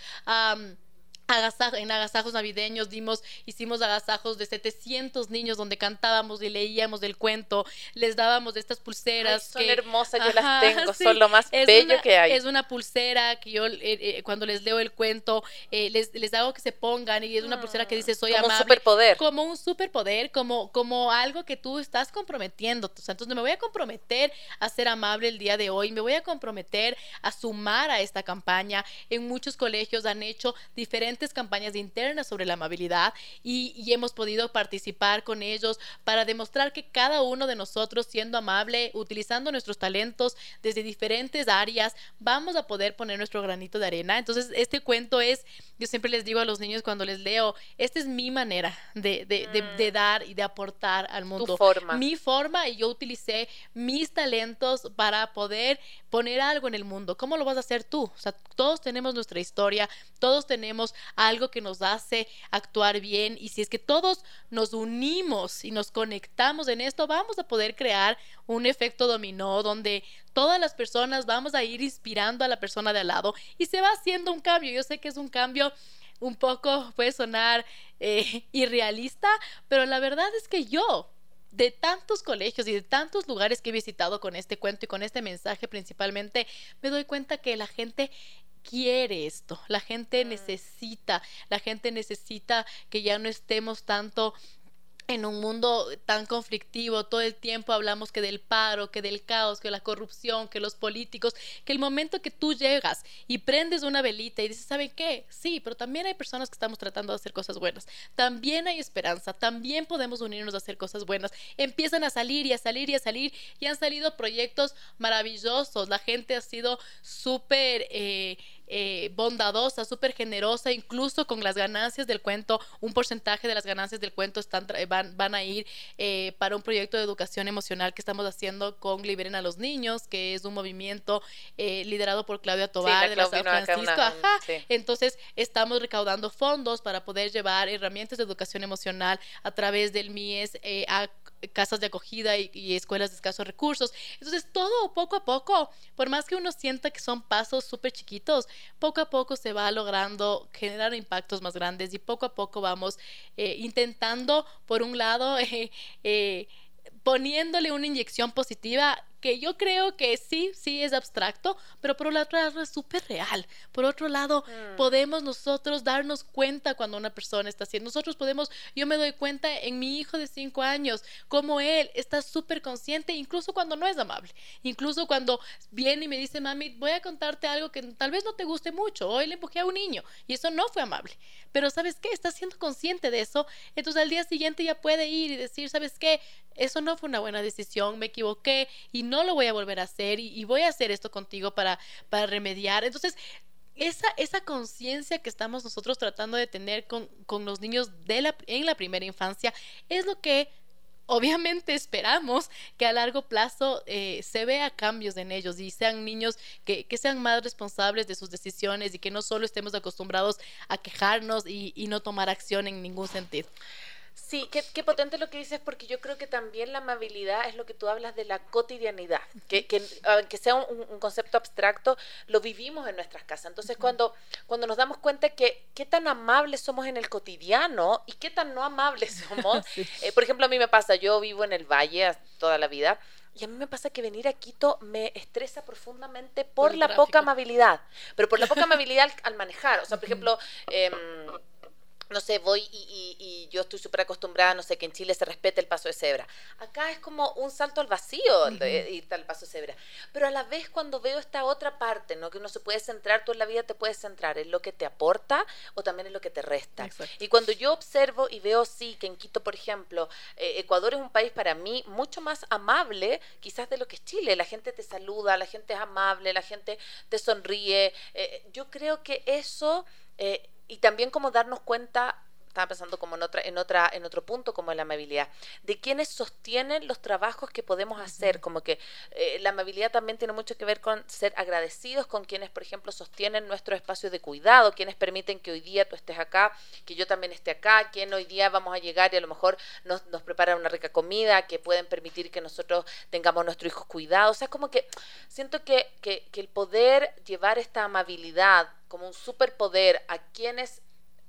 en agasajos navideños dimos, hicimos agasajos de 700 niños donde cantábamos y leíamos el cuento, les dábamos estas pulseras. son hermosas, yo las tengo, son lo más bello que hay. Es una pulsera que yo eh, eh, cuando les leo el cuento eh, les, les, hago que se pongan y es una pulsera que dice soy como amable. Un superpoder. Como un superpoder, como, como algo que tú estás comprometiendo. entonces me voy a comprometer a ser amable el día de hoy, me voy a comprometer a sumar a esta campaña. En muchos colegios han hecho diferentes diferentes campañas internas sobre la amabilidad y, y hemos podido participar con ellos para demostrar que cada uno de nosotros, siendo amable, utilizando nuestros talentos desde diferentes áreas, vamos a poder poner nuestro granito de arena. Entonces, este cuento es, yo siempre les digo a los niños cuando les leo, esta es mi manera de, de, de, de mm. dar y de aportar al mundo. Tu forma. Mi forma y yo utilicé mis talentos para poder poner algo en el mundo. ¿Cómo lo vas a hacer tú? O sea, todos tenemos nuestra historia, todos tenemos algo que nos hace actuar bien y si es que todos nos unimos y nos conectamos en esto, vamos a poder crear un efecto dominó donde todas las personas vamos a ir inspirando a la persona de al lado y se va haciendo un cambio. Yo sé que es un cambio un poco, puede sonar eh, [laughs] irrealista, pero la verdad es que yo de tantos colegios y de tantos lugares que he visitado con este cuento y con este mensaje principalmente, me doy cuenta que la gente quiere esto, la gente mm. necesita, la gente necesita que ya no estemos tanto en un mundo tan conflictivo, todo el tiempo hablamos que del paro, que del caos, que la corrupción, que los políticos, que el momento que tú llegas y prendes una velita y dices, ¿saben qué? Sí, pero también hay personas que estamos tratando de hacer cosas buenas, también hay esperanza, también podemos unirnos a hacer cosas buenas. Empiezan a salir y a salir y a salir y han salido proyectos maravillosos, la gente ha sido súper... Eh, eh, bondadosa, súper generosa, incluso con las ganancias del cuento, un porcentaje de las ganancias del cuento están, van, van a ir eh, para un proyecto de educación emocional que estamos haciendo con Liberen a los Niños, que es un movimiento eh, liderado por Claudia Tobar de la San Francisco. Entonces, estamos recaudando fondos para poder llevar herramientas de educación emocional a través del MIES a casas de acogida y, escuelas de escasos recursos. Entonces, todo poco a poco, por más que uno sienta que son pasos súper chiquitos, poco a poco se va logrando generar impactos más grandes y poco a poco vamos eh, intentando, por un lado, [laughs] eh, eh, poniéndole una inyección positiva que yo creo que sí, sí es abstracto, pero por otro lado es súper real. Por otro lado, mm. podemos nosotros darnos cuenta cuando una persona está haciendo. Nosotros podemos, yo me doy cuenta en mi hijo de cinco años, como él está súper consciente, incluso cuando no es amable. Incluso cuando viene y me dice, mami, voy a contarte algo que tal vez no te guste mucho. Hoy le empujé a un niño y eso no fue amable. Pero ¿sabes qué? Está siendo consciente de eso. Entonces al día siguiente ya puede ir y decir, ¿sabes qué? Eso no fue una buena decisión, me equivoqué y no lo voy a volver a hacer y, voy a hacer esto contigo para, para remediar. Entonces, esa, esa conciencia que estamos nosotros tratando de tener con, con los niños de la, en la primera infancia es lo que obviamente [laughs] esperamos que a largo plazo eh, se vea cambios en ellos y sean niños que, sean más responsables de sus decisiones y que no solo estemos acostumbrados a quejarnos y no tomar acción en ningún sentido. Sí, qué, qué, potente lo que dices, porque yo creo que también la amabilidad es lo que tú hablas de la cotidianidad, que, que aunque sea un, concepto abstracto, lo vivimos en nuestras casas. Entonces, cuando, cuando nos damos cuenta que qué tan amables somos en el cotidiano y qué tan no amables [laughs] somos, eh, por ejemplo, a mí me pasa, yo vivo en el valle toda la vida, y a mí me pasa que venir a Quito me estresa profundamente por, la poca amabilidad, pero por la poca [laughs] amabilidad al, manejar. O sea, por ejemplo, eh, no sé, voy y, y, yo estoy súper acostumbrada, no sé, que en Chile se respete el paso de cebra. Acá es como un salto al vacío de ir al paso de cebra. Pero a la vez cuando veo esta otra parte, ¿no? Que uno se puede centrar, tú en la vida te puedes centrar en lo que te aporta o también en lo que te resta. Y cuando yo observo y veo, sí, que en Quito, por ejemplo, eh, Ecuador es un país para mí mucho más amable quizás de lo que es Chile. La gente te saluda, la gente es amable, la gente te sonríe. Eh, yo creo que eso... Eh, y también como darnos cuenta estaba pensando como en otra en otra en otro punto como la amabilidad. De quienes sostienen los trabajos que podemos hacer como que eh, la amabilidad también tiene mucho que ver con ser agradecidos con quienes por ejemplo sostienen nuestro espacio de cuidado quienes permiten que hoy día tú estés acá que yo también esté acá quien hoy día vamos a llegar y a lo mejor nos, nos preparan una rica comida que pueden permitir que nosotros tengamos nuestros hijos cuidados. O sea como que siento que, que, que el poder llevar esta amabilidad como un superpoder a quienes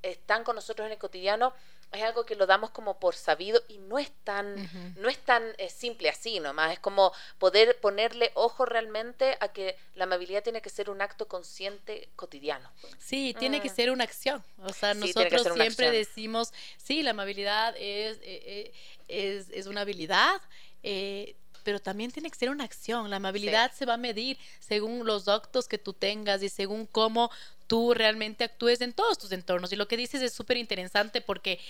están con nosotros en el cotidiano es algo que lo damos como por sabido y no es tan, no es tan eh, simple así nomás, es como poder ponerle ojo realmente a que la amabilidad tiene que ser un acto consciente cotidiano. Sí, tiene que mm. ser una acción, o sea, nosotros siempre decimos, sí, la amabilidad es, eh, eh, es, una habilidad, pero también tiene que ser una acción. La amabilidad se va a medir según los actos que tú tengas y según cómo tú realmente actúes en todos tus entornos. Y lo que dices es súper interesante porque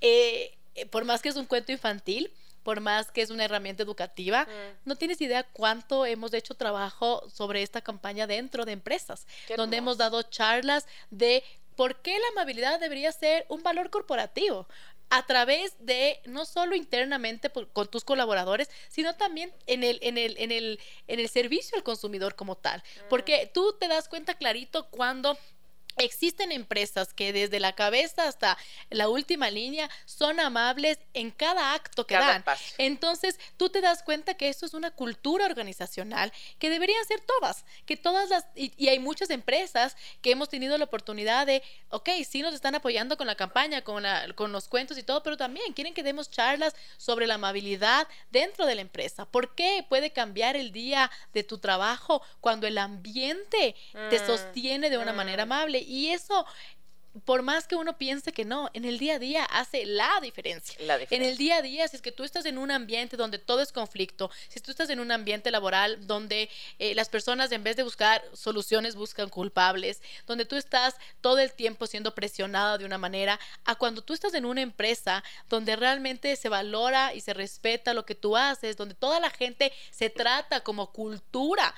eh, por más que es un cuento infantil, por más que es una herramienta educativa, mm. no tienes idea cuánto hemos hecho trabajo sobre esta campaña dentro de empresas, donde hemos dado charlas de por qué la amabilidad debería ser un valor corporativo a través de no solo internamente con tus colaboradores, sino también en el, en el, en el, en el servicio al consumidor como tal. Mm. Porque tú te das cuenta clarito cuando Existen empresas que desde la cabeza hasta la última línea son amables en cada acto que dan. Entonces, tú te das cuenta que eso es una cultura organizacional que deberían ser todas, que todas las, y, hay muchas empresas que hemos tenido la oportunidad de, ok, sí nos están apoyando con la campaña, con, con los cuentos y todo, pero también quieren que demos charlas sobre la amabilidad dentro de la empresa. ¿Por qué puede cambiar el día de tu trabajo cuando el ambiente te mm, sostiene de una manera mm. amable? Y eso por más que uno piense que no, en el día a día hace la diferencia. En el día a día, si es que tú estás en un ambiente donde todo es conflicto, si tú estás en un ambiente laboral donde eh, las personas en vez de buscar soluciones buscan culpables, donde tú estás todo el tiempo siendo presionada de una manera, a cuando tú estás en una empresa donde realmente se valora y se respeta lo que tú haces, donde toda la gente se trata como cultura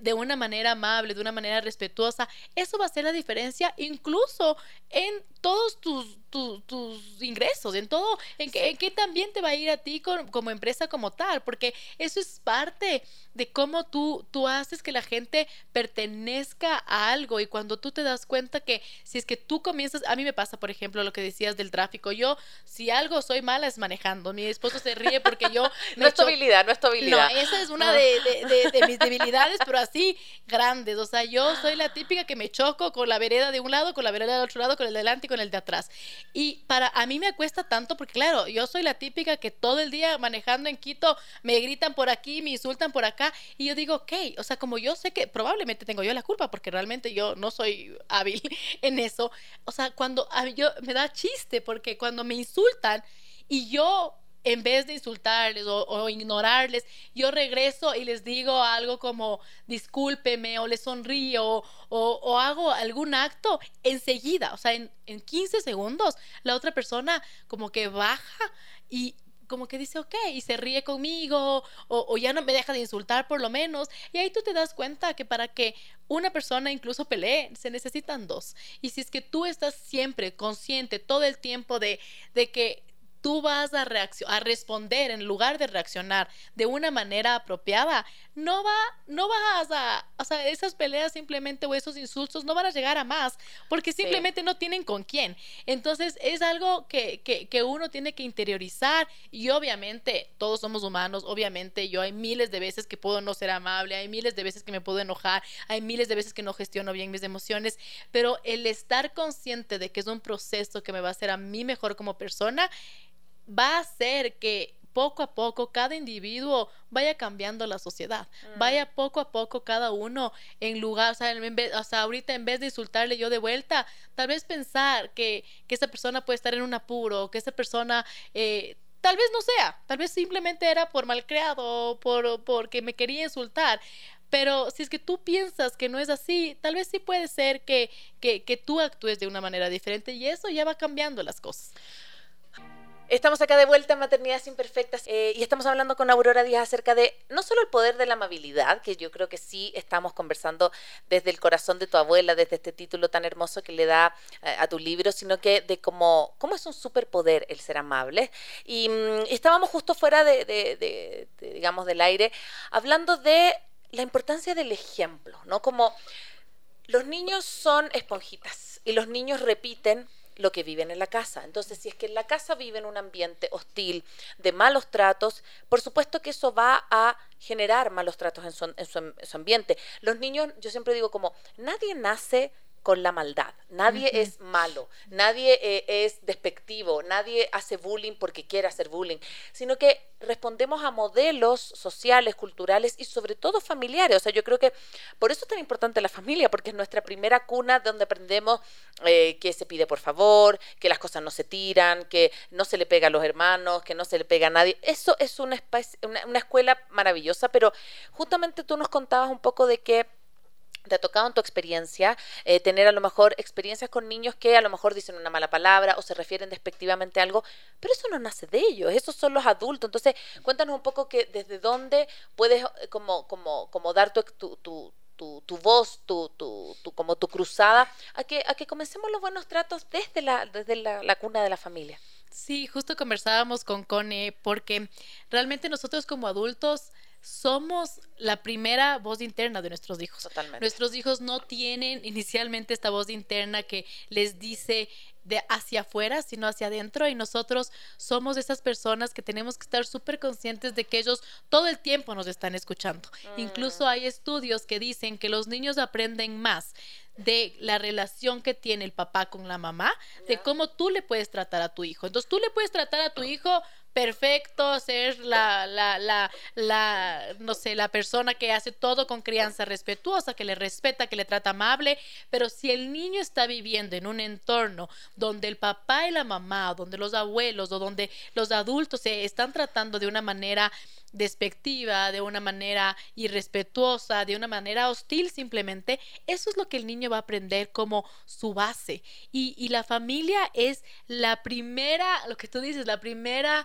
de una manera amable, de una manera respetuosa, eso va a hacer la diferencia incluso en todos tus, tus, ingresos, en todo, en, que, qué también te va a ir a ti como empresa como tal, porque eso es parte de cómo tú, tú haces que la gente pertenezca a algo y cuando tú te das cuenta que si es que tú comienzas, a mí me pasa, por ejemplo, lo que decías del tráfico, yo si algo soy mala es manejando, mi esposo se ríe porque yo... [laughs] no es tu habilidad, no es tu habilidad. No, esa es una de, de, de mis debilidades, pero así grandes, o sea, yo soy la típica que me choco con la vereda de un lado, con la vereda del otro lado, con el delante y con el de atrás. Y para a mí me cuesta tanto porque claro, yo soy la típica que todo el día manejando en Quito me gritan por aquí, me insultan por acá y yo digo, ok, o sea, como yo sé que probablemente tengo yo la culpa porque realmente yo no soy hábil [laughs] en eso, o sea, cuando a mí yo me da chiste porque cuando me insultan y yo en vez de insultarles o, ignorarles, yo regreso y les digo algo como discúlpeme o les sonrío o, hago algún acto enseguida, o sea, en, en 15 segundos, la otra persona como que baja y como que dice, ok, y se ríe conmigo, o, ya no me deja de insultar por lo menos. Y ahí tú te das cuenta que para que una persona incluso pelee, se necesitan dos. Y si es que tú estás siempre consciente todo el tiempo de que tú vas a, a responder en lugar de reaccionar de una manera apropiada, no va, no vas a, o sea, esas peleas simplemente o esos insultos no van a llegar a más, porque simplemente no tienen con quién. Entonces es algo que, que, que, uno tiene que interiorizar y obviamente todos somos humanos, obviamente yo hay miles de veces que puedo no ser amable, hay miles de veces que me puedo enojar, hay miles de veces que no gestiono bien mis emociones, pero el estar consciente de que es un proceso que me va a hacer a mí mejor como persona, va a hacer que poco a poco cada individuo vaya cambiando la sociedad, mm. vaya poco a poco cada uno en lugar, o sea, en vez, o sea, ahorita en vez de insultarle yo de vuelta, tal vez pensar que, que esa persona puede estar en un apuro, que esa persona... Eh, tal vez no sea, tal vez simplemente era por malcriado, por porque me quería insultar. Pero si es que tú piensas que no es así, tal vez sí puede ser que, que, que tú actúes de una manera diferente y eso ya va cambiando las cosas. Estamos acá de vuelta en Maternidades Imperfectas eh, y estamos hablando con Aurora Díaz acerca de no solo el poder de la amabilidad, que yo creo que sí estamos conversando desde el corazón de tu abuela, desde este título tan hermoso que le da eh, a tu libro, sino que de cómo, cómo es un superpoder el ser amable. Y, mm, estábamos justo fuera de, digamos, del aire, hablando de la importancia del ejemplo, ¿no? Como los niños son esponjitas y los niños repiten lo que viven en la casa. Entonces, si es que en la casa viven un ambiente hostil, de malos tratos, por supuesto que eso va a generar malos tratos en su, en su ambiente. Los niños, yo siempre digo como, nadie nace con la maldad. Nadie es malo, nadie eh, es despectivo, nadie hace bullying porque quiere hacer bullying, sino que respondemos a modelos sociales, culturales y sobre todo familiares. O sea, yo creo que por eso es tan importante la familia, porque es nuestra primera cuna donde aprendemos eh, que se pide por favor, que las cosas no se tiran, que no se le pega a los hermanos, que no se le pega a nadie. Eso es una, una escuela maravillosa, pero justamente tú nos contabas un poco de que te ha tocado en tu experiencia eh, tener a lo mejor experiencias con niños que a lo mejor dicen una mala palabra o se refieren despectivamente a algo, pero eso no nace de ellos, esos son los adultos. Entonces, cuéntanos un poco que desde dónde puedes eh, como, como, como dar tu, tu, tu, tu, voz, tu, tu, tu, como tu cruzada, a que, a que comencemos los buenos tratos desde la, desde la, la cuna de la familia. Sí, justo conversábamos con Cone porque realmente nosotros como adultos somos la primera voz interna de nuestros hijos. Totalmente. Nuestros hijos no tienen inicialmente esta voz interna que les dice de hacia afuera, sino hacia adentro. Y nosotros somos esas personas que tenemos que estar súper conscientes de que ellos todo el tiempo nos están escuchando. Mm. Incluso hay estudios que dicen que los niños aprenden más de la relación que tiene el papá con la mamá, de cómo tú le puedes tratar a tu hijo. Entonces tú le puedes tratar a tu hijo perfecto, ser la, la, la, la, no sé, la persona que hace todo con crianza respetuosa, que le respeta, que le trata amable, pero si el niño está viviendo en un entorno donde el papá y la mamá, donde los abuelos o donde los adultos se están tratando de una manera despectiva, de una manera irrespetuosa, de una manera hostil simplemente, eso es lo que el niño va a aprender como su base. Y, y la familia es la primera, lo que tú dices, la primera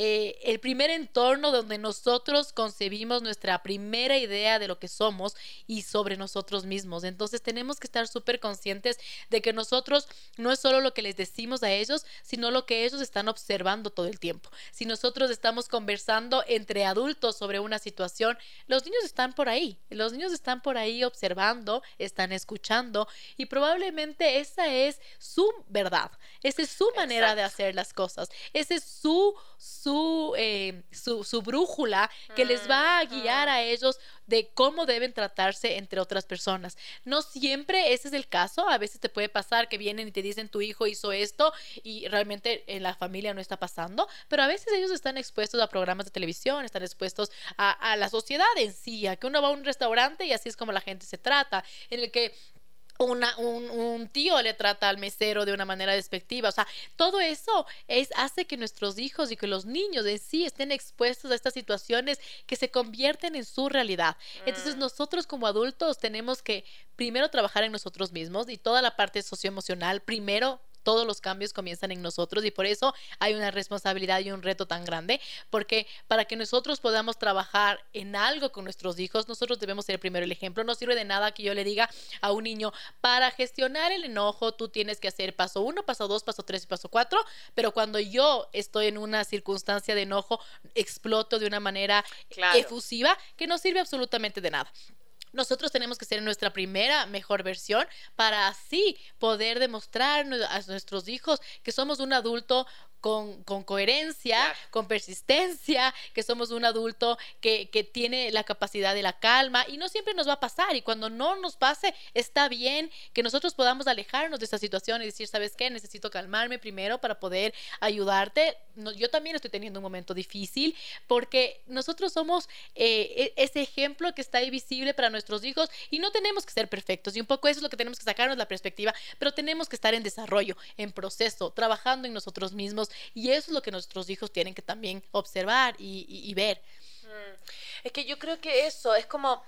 eh, el primer entorno donde nosotros concebimos nuestra primera idea de lo que somos y sobre nosotros mismos. Entonces tenemos que estar súper conscientes de que nosotros no es solo lo que les decimos a ellos, sino lo que ellos están observando todo el tiempo. Si nosotros estamos conversando entre adultos sobre una situación, los niños están por ahí, los niños están por ahí observando, están escuchando y probablemente esa es su verdad, esa es su manera de hacer las cosas, ese es su eh, su, su, brújula que les va a guiar a ellos de cómo deben tratarse entre otras personas. No siempre ese es el caso, a veces te puede pasar que vienen y te dicen tu hijo hizo esto y realmente en la familia no está pasando, pero a veces ellos están expuestos a programas de televisión, están expuestos a, a la sociedad en sí, a que uno va a un restaurante y así es como la gente se trata, en el que una, un, un, tío le trata al mesero de una manera despectiva. O sea, todo eso es, hace que nuestros hijos y que los niños en sí estén expuestos a estas situaciones que se convierten en su realidad. Entonces mm. nosotros como adultos tenemos que primero trabajar en nosotros mismos y toda la parte socioemocional, primero todos los cambios comienzan en nosotros y por eso hay una responsabilidad y un reto tan grande, porque para que nosotros podamos trabajar en algo con nuestros hijos, nosotros debemos ser primero el ejemplo. No sirve de nada que yo le diga a un niño, para gestionar el enojo, tú tienes que hacer paso uno, paso dos, paso tres y paso cuatro, pero cuando yo estoy en una circunstancia de enojo, exploto de una manera efusiva que no sirve absolutamente de nada. Nosotros tenemos que ser nuestra primera mejor versión para así poder demostrar a nuestros hijos que somos un adulto con, coherencia, con persistencia, que somos un adulto que, que, tiene la capacidad de la calma y no siempre nos va a pasar y cuando no nos pase está bien que nosotros podamos alejarnos de esta situación y decir, ¿sabes qué? Necesito calmarme primero para poder ayudarte. yo también estoy teniendo un momento difícil porque nosotros somos eh, e, ese ejemplo que está ahí visible para nuestros hijos y no tenemos que ser perfectos y un poco eso es lo que tenemos que sacarnos la perspectiva, pero tenemos que estar en desarrollo, en proceso, trabajando en nosotros mismos y eso es lo que nuestros hijos tienen que también observar y, ver. Mm. Es que yo creo que eso es como,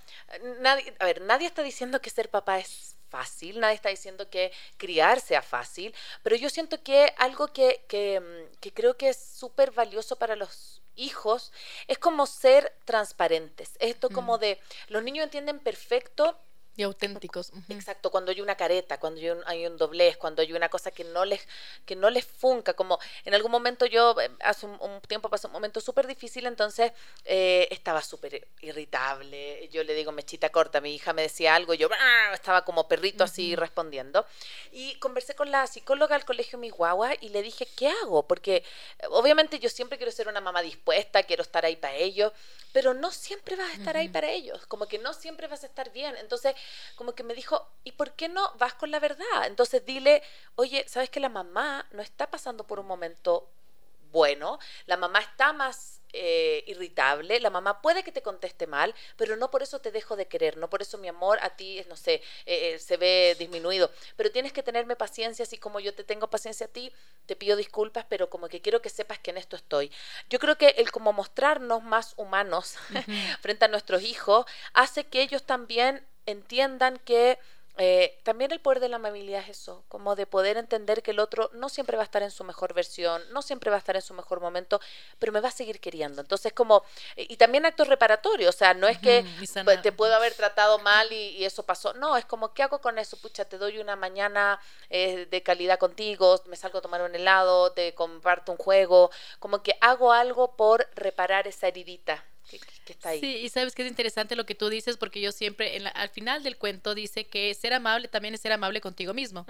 nadie, a ver, nadie está diciendo que ser papá es fácil, nadie está diciendo que criar sea fácil, pero yo siento que algo que, que, mm, que creo que es súper valioso para los hijos es como ser transparentes. Esto como mm. de, los niños entienden perfecto y auténticos. Exacto, cuando hay una careta, cuando hay un, doblez, cuando hay una cosa que no les que no les funca, como en algún momento yo eh, hace un, tiempo pasó un momento súper difícil, entonces eh, estaba súper irritable, yo le digo mechita corta, mi hija me decía algo, yo estaba como perrito así respondiendo y conversé con la psicóloga del colegio mi guagua y le dije, ¿qué hago? Porque obviamente yo siempre quiero ser una mamá dispuesta, quiero estar ahí para ellos, pero no siempre vas a estar ahí para ellos, como que no siempre vas a estar bien, entonces como que me dijo, ¿y por qué no vas con la verdad? Entonces dile, oye, ¿sabes que la mamá no está pasando por un momento bueno? La mamá está más eh, irritable, la mamá puede que te conteste mal, pero no por eso te dejo de querer, no por eso mi amor a ti, no sé, eh, eh, se ve disminuido, pero tienes que tenerme paciencia, así como yo te tengo paciencia a ti, te pido disculpas, pero como que quiero que sepas que en esto estoy. Yo creo que el como mostrarnos más humanos [laughs] frente a nuestros hijos hace que ellos también entiendan que eh, también el poder de la amabilidad es eso, como de poder entender que el otro no siempre va a estar en su mejor versión, no siempre va a estar en su mejor momento, pero me va a seguir queriendo. Entonces, como, y también actos reparatorios, o sea, no es que te puedo haber tratado mal y, eso pasó, no, es como, ¿qué hago con eso? Pucha, te doy una mañana eh, de calidad contigo, me salgo a tomar un helado, te comparto un juego, como que hago algo por reparar esa heridita Sí, y sabes que es interesante lo que tú dices, porque yo siempre, en al final del cuento dice que ser amable también es ser amable contigo mismo.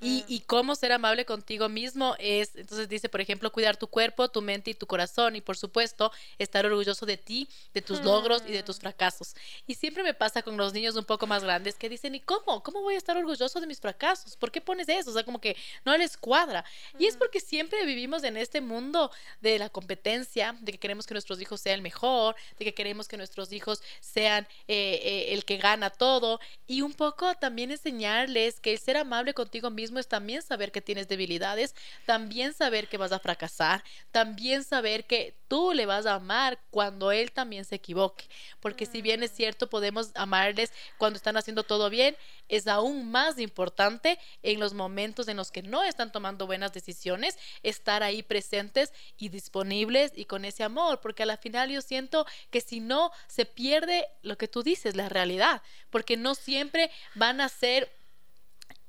y, y cómo ser amable contigo mismo es, entonces dice, por ejemplo, cuidar tu cuerpo, tu mente y tu corazón, y por supuesto, estar orgulloso de ti, de tus logros y de tus fracasos. Y siempre me pasa con los niños un poco más grandes que dicen, ¿y cómo? ¿Cómo voy a estar orgulloso de mis fracasos? ¿Por qué pones eso? O sea, como que no les cuadra. Y es porque siempre vivimos en este mundo de la competencia, de que queremos que nuestros hijos sean el mejor, de que queremos que nuestros hijos sean eh, eh, el que gana todo. Y un poco también enseñarles que el ser amable contigo mismo es también saber que tienes debilidades, también saber que vas a fracasar, también saber que tú le vas a amar cuando él también se equivoque, porque si bien es cierto podemos amarles cuando están haciendo todo bien, es aún más importante en los momentos en los que no están tomando buenas decisiones, estar ahí presentes y disponibles y con ese amor, porque a la final yo siento que si no, se pierde lo que tú dices, la realidad, porque no siempre van a ser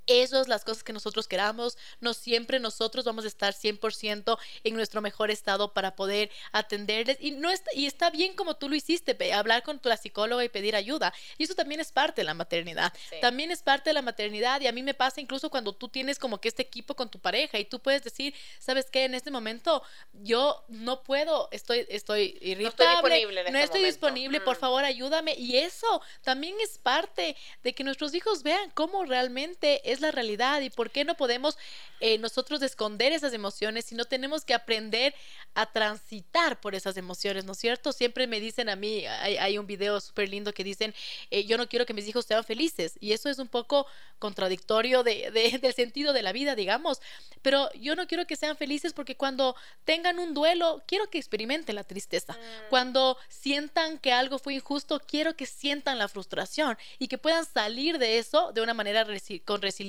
esos las cosas que nosotros queramos. No siempre nosotros vamos a estar 100% en nuestro mejor estado para poder atenderles. Y, no está, y está bien como tú lo hiciste, hablar con tu psicóloga y pedir ayuda. Y eso también es parte de la maternidad. También es parte de la maternidad. Y a mí me pasa incluso cuando tú tienes como que este equipo con tu pareja y tú puedes decir, ¿sabes qué? En este momento yo no puedo, estoy, estoy irritable. No estoy disponible. no este estoy disponible, por mm. favor ayúdame. Y eso también es parte de que nuestros hijos vean cómo realmente es la realidad y por qué no podemos eh, nosotros esconder esas emociones, si no tenemos que aprender a transitar por esas emociones, ¿no es cierto? Siempre me dicen a mí, hay, un video súper lindo que dicen, eh, yo no quiero que mis hijos sean felices y eso es un poco contradictorio de, [laughs] del sentido de la vida, digamos, pero yo no quiero que sean felices porque cuando tengan un duelo, quiero que experimenten la tristeza. Mm. Cuando sientan que algo fue injusto, quiero que sientan la frustración y que puedan salir de eso de una manera con resiliencia,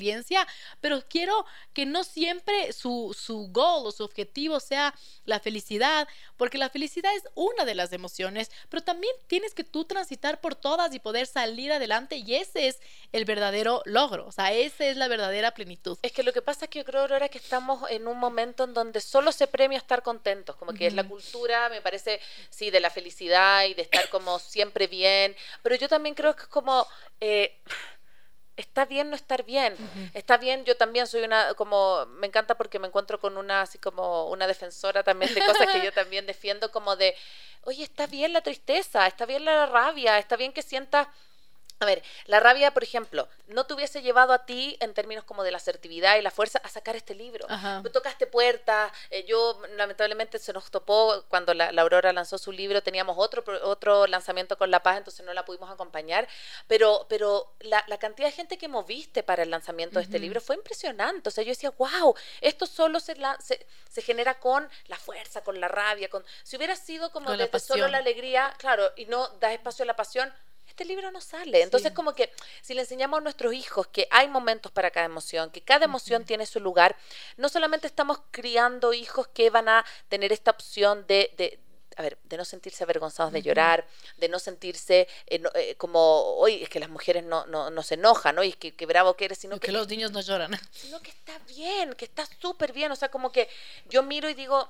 pero quiero que no siempre su, su goal o su objetivo sea la felicidad, porque la felicidad es una de las emociones, pero también tienes que tú transitar por todas y poder salir adelante y ese es el verdadero logro, o sea, esa es la verdadera plenitud. Es que lo que pasa es que yo creo ahora que estamos en un momento en donde solo se premia estar contentos, como que es la cultura, me parece, sí, de la felicidad y de estar como siempre bien, pero yo también creo que es como... Eh, está bien no estar bien. Está bien, yo también soy una, como, me encanta porque me encuentro con una, así como una defensora también de cosas que yo [laughs] también defiendo, como de, oye, está bien la tristeza, está bien la rabia, está bien que sientas a ver, la rabia, por ejemplo, no te hubiese llevado a ti, en términos como de la asertividad y la fuerza, a sacar este libro. Tú tocaste puertas, eh, yo lamentablemente se nos topó cuando la, Aurora lanzó su libro, teníamos otro, otro lanzamiento con La Paz, entonces no la pudimos acompañar, pero, pero la, cantidad de gente que moviste para el lanzamiento de este libro fue impresionante. O sea, yo decía, wow, esto solo se, se, se, genera con la fuerza, con la rabia, con... Si hubiera sido como solo la alegría, claro, y no da espacio a la pasión, este libro no sale. Entonces, como que si le enseñamos a nuestros hijos que hay momentos para cada emoción, que cada emoción tiene su lugar, no solamente estamos criando hijos que van a tener esta opción de, de a ver, de no sentirse avergonzados de llorar, de no sentirse eh, eh, como, hoy es que las mujeres no, no, se enojan, ¿no? Y que, que bravo que eres, sino que, los niños no lloran. [laughs] Sino que está bien, que está súper bien. O sea, como que yo miro y digo,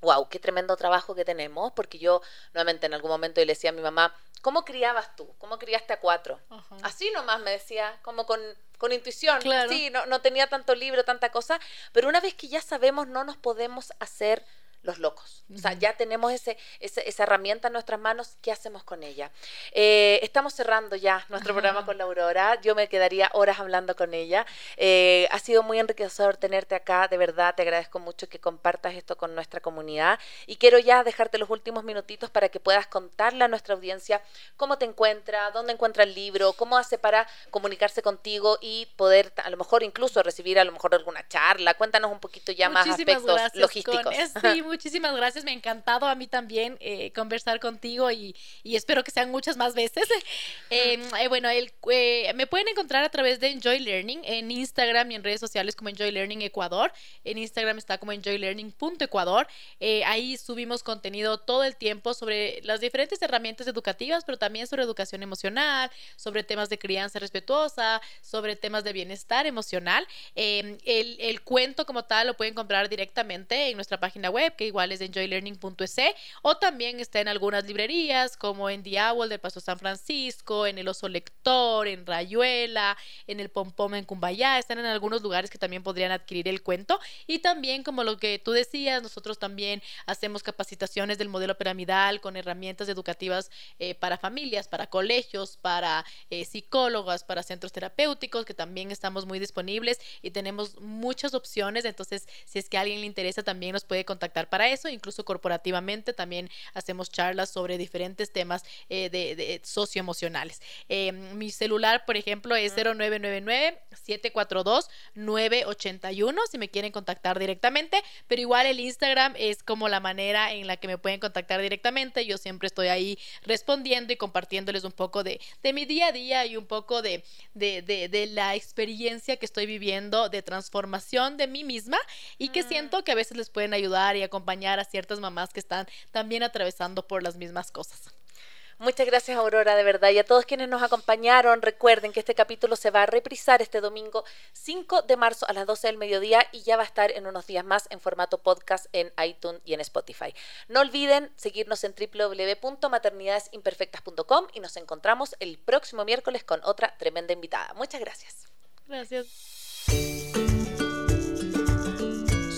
wow, qué tremendo trabajo que tenemos, porque yo nuevamente en algún momento le decía a mi mamá, ¿cómo criabas tú? ¿Cómo criaste a cuatro? Así nomás me decía, como con, con intuición. Sí, no, no tenía tanto libro, tanta cosa, pero una vez que ya sabemos, no nos podemos hacer los locos. O sea, ya tenemos ese, esa herramienta en nuestras manos, ¿qué hacemos con ella? Eh, estamos cerrando ya nuestro programa con la Aurora, yo me quedaría horas hablando con ella. Eh, ha sido muy enriquecedor tenerte acá, de verdad, te agradezco mucho que compartas esto con nuestra comunidad y quiero ya dejarte los últimos minutitos para que puedas contarle a nuestra audiencia cómo te encuentra, dónde encuentra el libro, cómo hace para comunicarse contigo y poder a lo mejor incluso recibir a lo mejor alguna charla. Cuéntanos un poquito ya más aspectos logísticos. [laughs] muchísimas gracias. Me ha encantado a mí también eh, conversar contigo y, espero que sean muchas más veces. [laughs] Em, eh, bueno, eh, me pueden encontrar a través de Enjoy Learning en Instagram y en redes sociales como Enjoy Learning Ecuador. En Instagram está como enjoylearning.ecuador. ahí subimos contenido todo el tiempo sobre las diferentes herramientas educativas, pero también sobre educación emocional, sobre temas de crianza respetuosa, sobre temas de bienestar emocional. Em, el, el cuento como tal lo pueden comprar directamente en nuestra página web, igual es enjoylearning.es, o también está en algunas librerías, como en Diablo del Paso San Francisco, en el Oso Lector, en Rayuela, en el Pompom en Cumbayá, están en algunos lugares que también podrían adquirir el cuento. Y también, como lo que tú decías, nosotros también hacemos capacitaciones del modelo piramidal con herramientas educativas eh, para familias, para colegios, para eh, psicólogas, para centros terapéuticos, que también estamos muy disponibles y tenemos muchas opciones. Entonces, si es que a alguien le interesa, también nos puede contactar para eso. Incluso corporativamente también hacemos charlas sobre diferentes temas eh, de, socioemocionales. Em, mi celular, por ejemplo, es 0999-742-981 si me quieren contactar directamente. Pero igual el Instagram es como la manera en la que me pueden contactar directamente. Yo siempre estoy ahí respondiendo y compartiéndoles un poco de, mi día a día y un poco de, de, de la experiencia que estoy viviendo de transformación de mí misma y que siento que a veces les pueden ayudar y acompañar a ciertas mamás que están también atravesando por las mismas cosas. Muchas gracias Aurora, de verdad. Y a todos quienes nos acompañaron, recuerden que este capítulo se va a reprisar este domingo 5 de marzo a las 12 del mediodía y ya va a estar en unos días más en formato podcast en iTunes y en Spotify. No olviden seguirnos en www.maternidadesimperfectas.com y nos encontramos el próximo miércoles con otra tremenda invitada. Muchas gracias. Gracias.